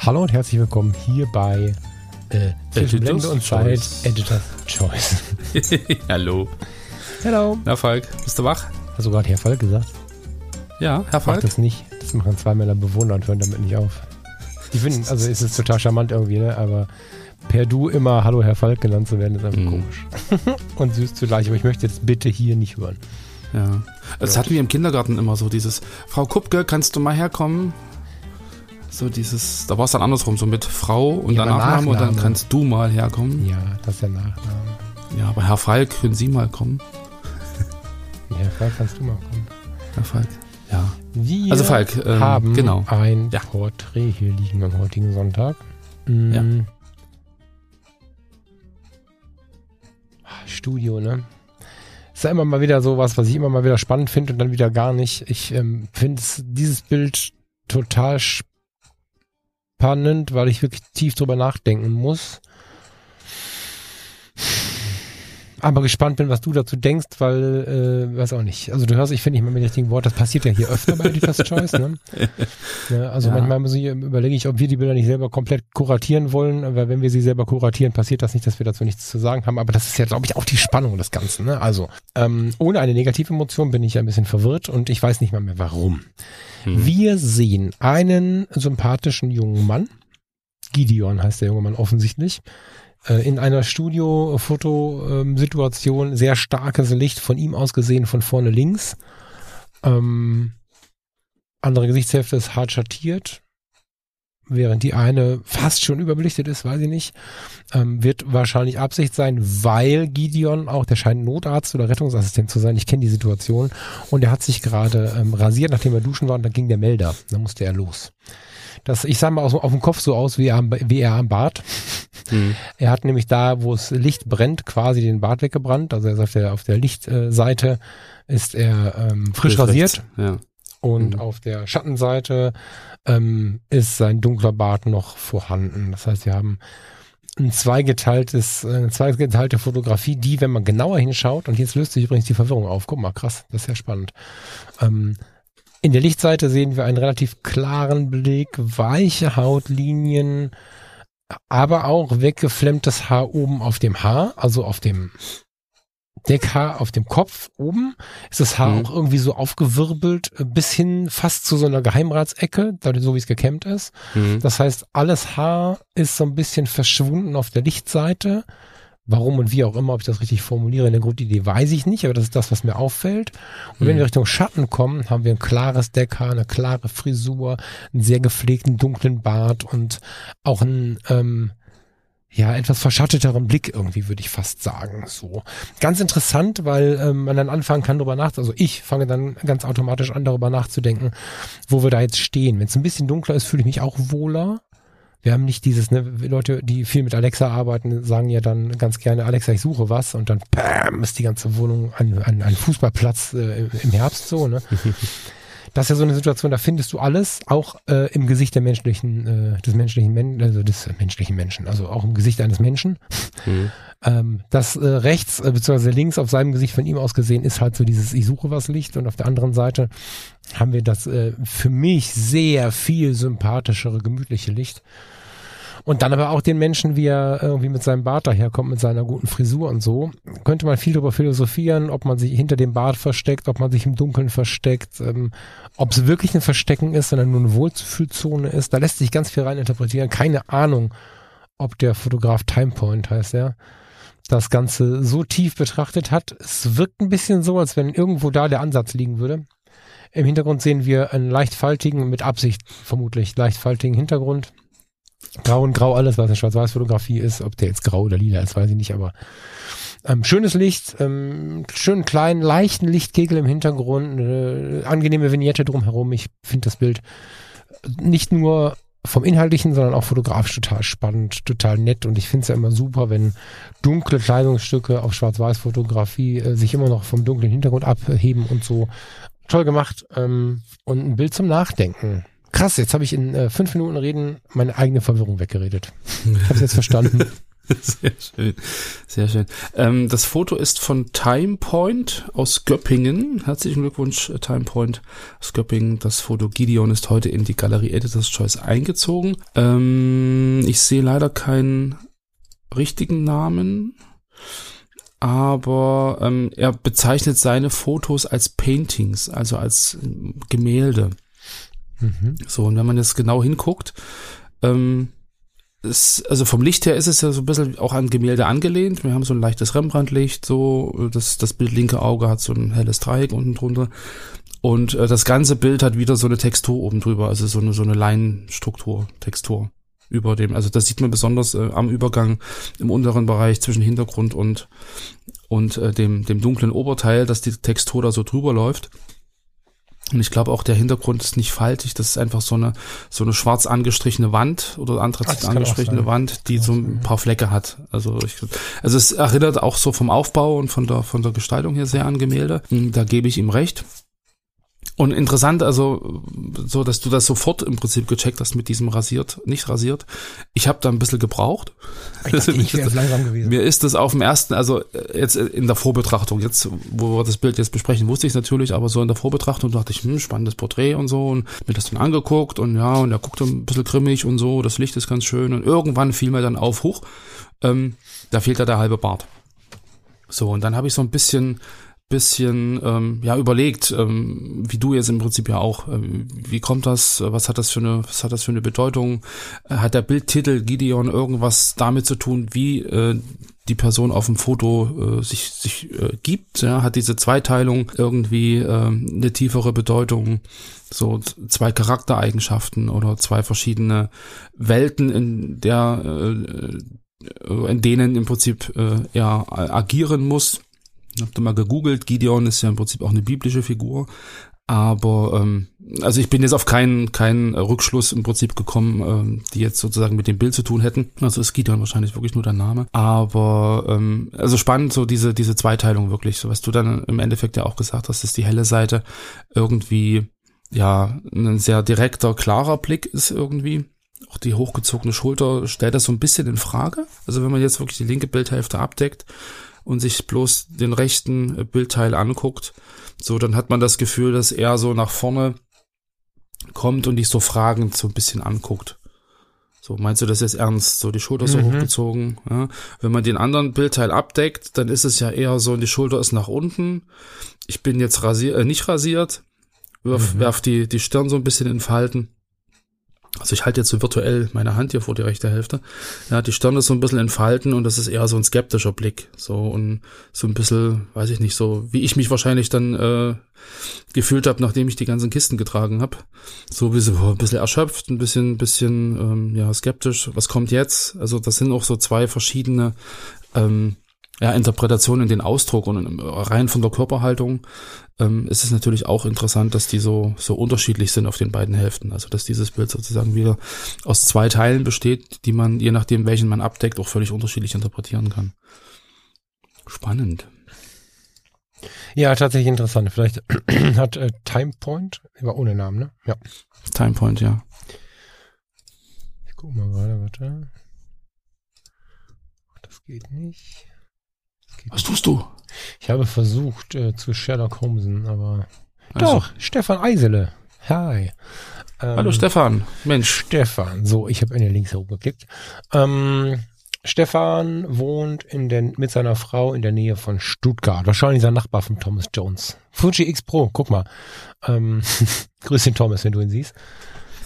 Hallo und herzlich willkommen hier bei äh, Zwischen Blende und Zeit Editor's Choice. Hallo. Hallo. Herr Falk, bist du wach? Hast du gerade Herr Falk gesagt? Ja, Herr Falk. Mach das nicht. Das machen zwei Männer Bewohner und hören damit nicht auf. Die finden, also es ist total charmant irgendwie, ne? aber per Du immer Hallo Herr Falk genannt zu werden, ist einfach Mhm. komisch. und süß zugleich, aber ich möchte jetzt bitte hier nicht hören. Ja. Das hatten wir im Kindergarten immer so dieses, Frau Kupke, kannst du mal herkommen? So dieses, da war es dann andersrum, so mit Frau und Ja, dann aber Nachname und dann Nachname. kannst du mal herkommen. Ja, das ist der Nachname. Ja, aber Herr Falk, können Sie mal kommen? Herr Falk, kannst du mal kommen. Herr Falk. Ja. Wir Also Falk, ähm, haben genau. ein Ja. Porträt hier liegen am heutigen Sonntag. Mm. Ja. Ah, Studio, ne? Ist ja immer mal wieder sowas, was ich immer mal wieder spannend finde und dann wieder gar nicht. Ich ähm, finde es- dieses Bild total spannend, weil ich wirklich tief drüber nachdenken muss. Aber gespannt bin, was du dazu denkst, weil, äh, weiß auch nicht. Also du hörst, ich finde nicht mal mit dem richtigen Wort, das passiert ja hier öfter bei Editor's Choice, ne? Ja, also Ja. manchmal muss ich, überlege ich, ob wir die Bilder nicht selber komplett kuratieren wollen, weil wenn wir sie selber kuratieren, passiert das nicht, dass wir dazu nichts zu sagen haben. Aber das ist ja, glaube ich, auch die Spannung des Ganzen. Ne? Also ähm, ohne eine negative Emotion bin ich ein bisschen verwirrt und ich weiß nicht mal mehr warum. Hm. Wir sehen einen sympathischen jungen Mann. Gideon heißt der junge Mann offensichtlich. Äh, In einer Studio-Fotosituation sehr starkes Licht von ihm aus gesehen von vorne links. Ähm, andere Gesichtshälfte ist hart schattiert, während die eine fast schon überbelichtet ist, weiß ich nicht. Ähm, wird wahrscheinlich Absicht sein, weil Gideon auch, der scheint Notarzt oder Rettungsassistent zu sein. Ich kenne die Situation. Und er hat sich gerade ähm, rasiert, nachdem er duschen war, und dann ging der Melder. Dann musste er los. Das, ich sah mal aus, auf dem Kopf so aus wie er, am, wie er am Bart. Hm. Er hat nämlich da, wo es Licht brennt, quasi den Bart weggebrannt. Also er ist auf der, auf der Lichtseite ist er ähm, frisch Bild rasiert rechts. Ja. und Mhm. auf der Schattenseite ähm, ist sein dunkler Bart noch vorhanden. Das heißt, wir haben ein zweigeteiltes, äh, eine zweigeteilte Fotografie, die, wenn man genauer hinschaut, und jetzt löst sich übrigens die Verwirrung auf. Guck mal, krass, das ist ja spannend. Ähm, in der Lichtseite sehen wir einen relativ klaren Blick, weiche Hautlinien, aber auch weggeflemmtes Haar oben auf dem Haar, also auf dem Deckhaar auf dem Kopf oben ist das Haar Mhm. auch irgendwie so aufgewirbelt äh, bis hin fast zu so einer Geheimratsecke, so wie es gekämmt ist. Hm. Das heißt, alles Haar ist so ein bisschen verschwunden auf der Lichtseite. Warum und wie auch immer, ob ich das richtig formuliere, in der Grundidee weiß ich nicht, aber das ist das, was mir auffällt. Und wenn Mhm. wir Richtung Schatten kommen, haben wir ein klares Deckhaar, eine klare Frisur, einen sehr gepflegten dunklen Bart und auch einen ähm, ja etwas verschatteteren Blick irgendwie, würde ich fast sagen. So ganz interessant, weil ähm, man dann anfangen kann darüber nachzudenken. Also ich fange dann ganz automatisch an darüber nachzudenken, wo wir da jetzt stehen. Wenn es ein bisschen dunkler ist, fühle ich mich auch wohler. Wir haben nicht dieses, ne, Leute, die viel mit Alexa arbeiten, sagen ja dann ganz gerne, Alexa, ich suche was und dann bam, ist die ganze Wohnung ein, ein, ein Fußballplatz äh, im Herbst so, ne? Das ist ja so eine Situation, da findest du alles, auch äh, im Gesicht der menschlichen, äh, des menschlichen Menschen, also des menschlichen Menschen, also auch im Gesicht eines Menschen. Hm. Ähm, das äh, rechts äh, bzw. links auf seinem Gesicht von ihm aus gesehen ist halt so dieses Ich suche was Licht und auf der anderen Seite haben wir das äh, für mich sehr viel sympathischere, gemütliche Licht. Und dann aber auch den Menschen, wie er irgendwie mit seinem Bart daherkommt, mit seiner guten Frisur und so. Könnte man viel darüber philosophieren, ob man sich hinter dem Bart versteckt, ob man sich im Dunkeln versteckt, ähm, ob es wirklich ein Verstecken ist, sondern nur eine Wohlfühlzone ist. Da lässt sich ganz viel rein interpretieren. Keine Ahnung, ob der Fotograf Timepoint heißt er, das Ganze so tief betrachtet hat. Es wirkt ein bisschen so, als wenn irgendwo da der Ansatz liegen würde. Im Hintergrund sehen wir einen leicht faltigen, mit Absicht vermutlich leicht faltigen Hintergrund. Grau und Grau alles, was eine Schwarz-Weiß-Fotografie ist. Ob der jetzt grau oder lila ist, weiß ich nicht, aber ähm, schönes Licht, ähm, schönen kleinen, leichten Lichtkegel im Hintergrund, äh, angenehme Vignette drumherum. Ich finde das Bild nicht nur vom Inhaltlichen, sondern auch fotografisch total spannend, total nett. Und ich finde es ja immer super, wenn dunkle Kleidungsstücke auf Schwarz-Weiß-Fotografie äh, sich immer noch vom dunklen Hintergrund abheben und so. Toll gemacht. Ähm, und ein Bild zum Nachdenken. Krass, jetzt habe ich in äh, fünf Minuten Reden meine eigene Verwirrung weggeredet. Ich habe es jetzt verstanden. Sehr schön, sehr schön. Ähm, das Foto ist von Time Point aus Göppingen. Herzlichen Glückwunsch, äh, Time Point aus Göppingen. Das Foto Gideon ist heute in die Galerie Editor's Choice eingezogen. Ähm, ich sehe leider keinen richtigen Namen, aber ähm, er bezeichnet seine Fotos als Paintings, also als Gemälde. Mhm. So, und wenn man jetzt genau hinguckt, ähm, es, also vom Licht her ist es ja so ein bisschen auch an Gemälde angelehnt. Wir haben so ein leichtes Rembrandt-Licht, so das, das Bild linke Auge hat so ein helles Dreieck unten drunter. Und äh, das ganze Bild hat wieder so eine Textur oben drüber, also so eine, so eine Leinenstruktur, Textur über dem. Also das sieht man besonders äh, am Übergang im unteren Bereich zwischen Hintergrund und, und äh, dem, dem dunklen Oberteil, dass die Textur da so drüber läuft. Und ich glaube auch, der Hintergrund ist nicht faltig. Das ist einfach so eine, so eine schwarz angestrichene Wand oder Anthrazit angestrichene Wand, die so ein paar Flecke hat. Also ich, also es erinnert auch so vom Aufbau und von der, von der Gestaltung her sehr an Gemälde. Da gebe ich ihm recht. Und interessant, also so, dass du das sofort im Prinzip gecheckt hast mit diesem rasiert, nicht rasiert. Ich habe da ein bisschen gebraucht. Ich dachte, ich langsam gewesen. Mir ist das auf dem ersten, also jetzt in der Vorbetrachtung, jetzt wo wir das Bild jetzt besprechen, wusste ich es natürlich, aber so in der Vorbetrachtung dachte ich, hm, spannendes Porträt und so und mir das dann angeguckt und ja, und er guckte ein bisschen grimmig und so, das Licht ist ganz schön und irgendwann fiel mir dann auf, hoch, ähm, da fehlt ja der halbe Bart. So, und dann habe ich so ein bisschen bisschen ähm, ja überlegt, ähm, wie du jetzt im Prinzip ja auch, ähm, wie kommt das, was hat das für eine, was hat das für eine Bedeutung? Äh, hat der Bildtitel Gideon irgendwas damit zu tun, wie äh, die Person auf dem Foto äh, sich sich äh, gibt? Ja? Hat diese Zweiteilung irgendwie äh, eine tiefere Bedeutung? So zwei Charaktereigenschaften oder zwei verschiedene Welten, in der äh, in denen im Prinzip äh, er agieren muss habe da mal gegoogelt, Gideon ist ja im Prinzip auch eine biblische Figur. Aber ähm, also ich bin jetzt auf keinen keinen Rückschluss im Prinzip gekommen, ähm, die jetzt sozusagen mit dem Bild zu tun hätten. Also ist Gideon wahrscheinlich wirklich nur der Name. Aber ähm, also spannend so diese diese Zweiteilung wirklich, so was du dann im Endeffekt ja auch gesagt hast, dass die helle Seite irgendwie ja ein sehr direkter, klarer Blick ist irgendwie. Auch die hochgezogene Schulter stellt das so ein bisschen in Frage. Also wenn man jetzt wirklich die linke Bildhälfte abdeckt, und sich bloß den rechten Bildteil anguckt, so dann hat man das Gefühl, dass er so nach vorne kommt und dich so fragend so ein bisschen anguckt. So, meinst du das jetzt ernst? So die Schulter so mhm. hochgezogen. Ja? Wenn man den anderen Bildteil abdeckt, dann ist es ja eher so, die Schulter ist nach unten. Ich bin jetzt rasiert, äh, nicht rasiert. Wirf, mhm. werf die, die Stirn so ein bisschen in Falten. Also ich halte jetzt so virtuell meine Hand hier vor die rechte Hälfte. Ja, die Stirn ist so ein bisschen entfalten und das ist eher so ein skeptischer Blick. So und so ein bisschen, weiß ich nicht, so wie ich mich wahrscheinlich dann äh, gefühlt habe, nachdem ich die ganzen Kisten getragen habe. So ein bisschen, ein bisschen erschöpft, ein bisschen, bisschen ähm, ja, skeptisch. Was kommt jetzt? Also das sind auch so zwei verschiedene ähm, ja, Interpretation in den Ausdruck und rein von der Körperhaltung ähm, ist es natürlich auch interessant, dass die so, so unterschiedlich sind auf den beiden Hälften. Also dass dieses Bild sozusagen wieder aus zwei Teilen besteht, die man, je nachdem welchen man abdeckt, auch völlig unterschiedlich interpretieren kann. Spannend. Ja, tatsächlich interessant. Vielleicht hat äh, Time Point, war ohne Namen, ne? Ja. Time Point, ja. Ich guck mal gerade, warte. Das geht nicht. Was tust du? Ich habe versucht äh, zu Sherlock Holmesen, aber also. doch, Stefan Eisele. Hi. Ähm, Hallo Stefan, Mensch. Stefan, so, ich habe in den Links herumgeklickt. Ähm, Stefan wohnt in den, mit seiner Frau in der Nähe von Stuttgart. Wahrscheinlich sein Nachbar von Thomas Jones. Fuji X Pro, guck mal. Ähm, grüß den Thomas, wenn du ihn siehst.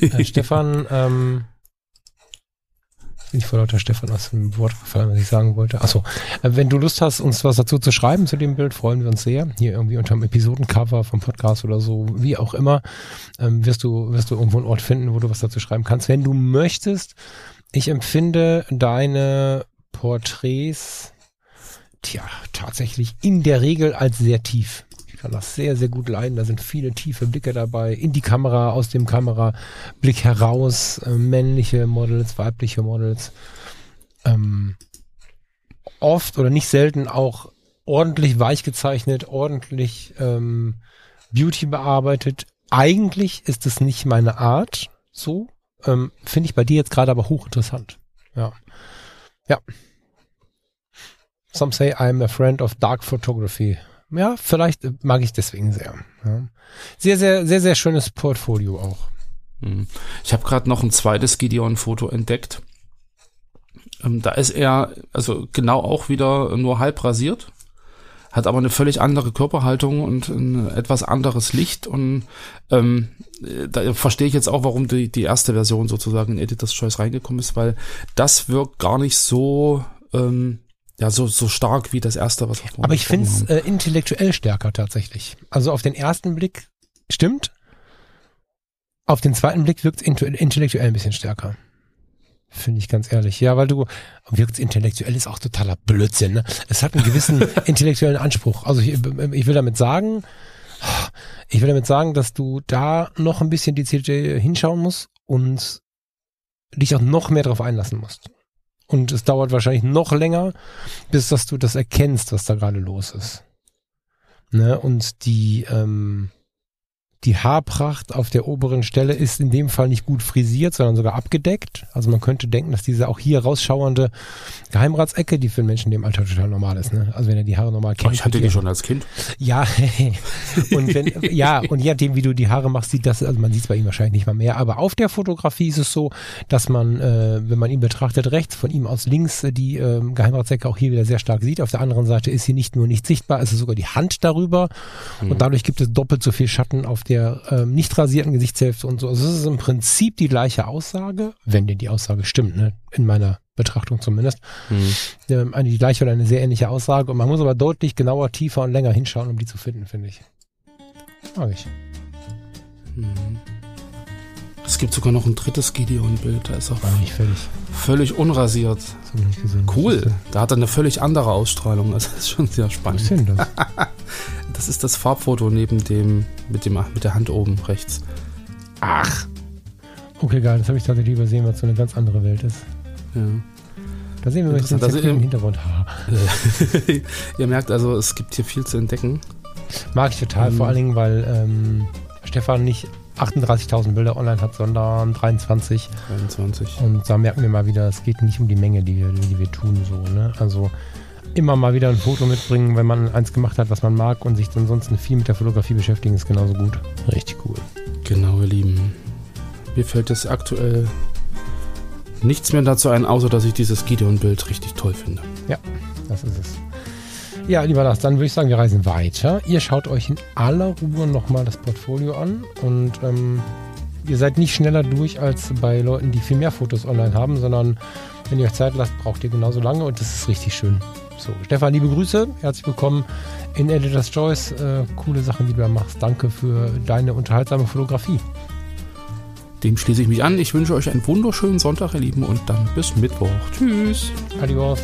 Äh, Stefan ähm, bin ich vor lauter Stefan aus dem Wort gefallen, was ich sagen wollte. Achso, äh, wenn du Lust hast, uns was dazu zu schreiben zu dem Bild, freuen wir uns sehr. Hier irgendwie unter dem Episodencover vom Podcast oder so, wie auch immer, ähm, wirst du, wirst du irgendwo einen Ort finden, wo du was dazu schreiben kannst. Wenn du möchtest, ich empfinde deine Porträts, tja, tatsächlich in der Regel als sehr tief. Ich kann das sehr, sehr gut leiden. Da sind viele tiefe Blicke dabei. In die Kamera, aus dem Kamerablick heraus. Äh, männliche Models, weibliche Models. Ähm, oft oder nicht selten auch ordentlich weich gezeichnet, ordentlich ähm, Beauty bearbeitet. Eigentlich ist es nicht meine Art, so. Ähm, Finde ich bei dir jetzt gerade aber hochinteressant. Ja. Ja. Some say I'm a friend of dark photography. Ja, vielleicht mag ich deswegen sehr. Ja. Sehr, sehr, sehr, sehr schönes Portfolio auch. Hm. Ich habe gerade noch ein zweites Gideon-Foto entdeckt. Ähm, da ist er, also genau auch wieder nur halb rasiert, hat aber eine völlig andere Körperhaltung und ein etwas anderes Licht und ähm, da verstehe ich jetzt auch, warum die, die erste Version sozusagen in Editor's Choice reingekommen ist, weil das wirkt gar nicht so ähm, ja, so, so stark wie das erste, was wir Aber ich finde es äh, intellektuell stärker tatsächlich. Also auf den ersten Blick stimmt. Auf den zweiten Blick wirkt es intellektuell ein bisschen stärker. Finde ich ganz ehrlich. Ja, weil du wirkt intellektuell ist auch totaler Blödsinn. Ne? Es hat einen gewissen intellektuellen Anspruch. Also ich, ich will damit sagen, ich will damit sagen, dass du da noch ein bisschen die CJ hinschauen musst und dich auch noch mehr darauf einlassen musst. Und es dauert wahrscheinlich noch länger, bis dass du das erkennst, was da gerade los ist. Ne? Und die, ähm, die Haarpracht auf der oberen Stelle ist in dem Fall nicht gut frisiert, sondern sogar abgedeckt. Also man könnte denken, dass diese auch hier rausschauernde Geheimratsecke, die für einen Menschen in dem Alter total normal ist. Ne? Also wenn er die Haare normal kennt. Oh, ich hatte die schon als Kind. Ja, und wenn, ja, und je nachdem, wie du die Haare machst, sieht das, also man sieht es bei ihm wahrscheinlich nicht mal mehr. Aber auf der Fotografie ist es so, dass man, äh, wenn man ihn betrachtet, rechts, von ihm aus links, äh, die äh, Geheimratsecke auch hier wieder sehr stark sieht. Auf der anderen Seite ist sie nicht nur nicht sichtbar, es ist sogar die Hand darüber. Mhm. Und dadurch gibt es doppelt so viel Schatten auf der ähm, nicht rasierten Gesichtshälfte und so. Also es ist im Prinzip die gleiche Aussage, wenn denn die Aussage stimmt, ne? in meiner Betrachtung zumindest. Mhm. Ähm, eine die gleiche oder eine sehr ähnliche Aussage. Und man muss aber deutlich genauer, tiefer und länger hinschauen, um die zu finden, finde ich. Mag ich. Mhm. Es gibt sogar noch ein drittes Gideon-Bild, da ist auch völlig, völlig unrasiert. Cool, da hat er eine völlig andere Ausstrahlung. Das ist schon sehr spannend. Was ist denn das? das ist das Farbfoto neben dem mit, dem, mit der Hand oben rechts. Ach. Okay, geil, das habe ich tatsächlich übersehen, weil es so eine ganz andere Welt ist. Ja. Da sehen wir mal den also im Hintergrund. Ihr merkt also, es gibt hier viel zu entdecken. Mag ich total, ähm, vor allen Dingen, weil ähm, Stefan nicht 38.000 Bilder online hat, sondern 23. 23. Und da merken wir mal wieder, es geht nicht um die Menge, die wir, die wir tun. So, ne? Also immer mal wieder ein Foto mitbringen, wenn man eins gemacht hat, was man mag und sich ansonsten viel mit der Fotografie beschäftigen, ist genauso gut. Richtig cool. Genau, ihr Lieben. Mir fällt es aktuell nichts mehr dazu ein, außer dass ich dieses Gideon-Bild richtig toll finde. Ja, das ist es. Ja, lieber Lars, dann würde ich sagen, wir reisen weiter. Ihr schaut euch in aller Ruhe nochmal das Portfolio an und ähm, ihr seid nicht schneller durch als bei Leuten, die viel mehr Fotos online haben, sondern wenn ihr euch Zeit lasst, braucht ihr genauso lange und das ist richtig schön. So, Stefan, liebe Grüße, herzlich willkommen in Editor's Choice. Äh, coole Sachen, die du da machst. Danke für deine unterhaltsame Fotografie. Dem schließe ich mich an. Ich wünsche euch einen wunderschönen Sonntag, ihr Lieben, und dann bis Mittwoch. Tschüss. Adios.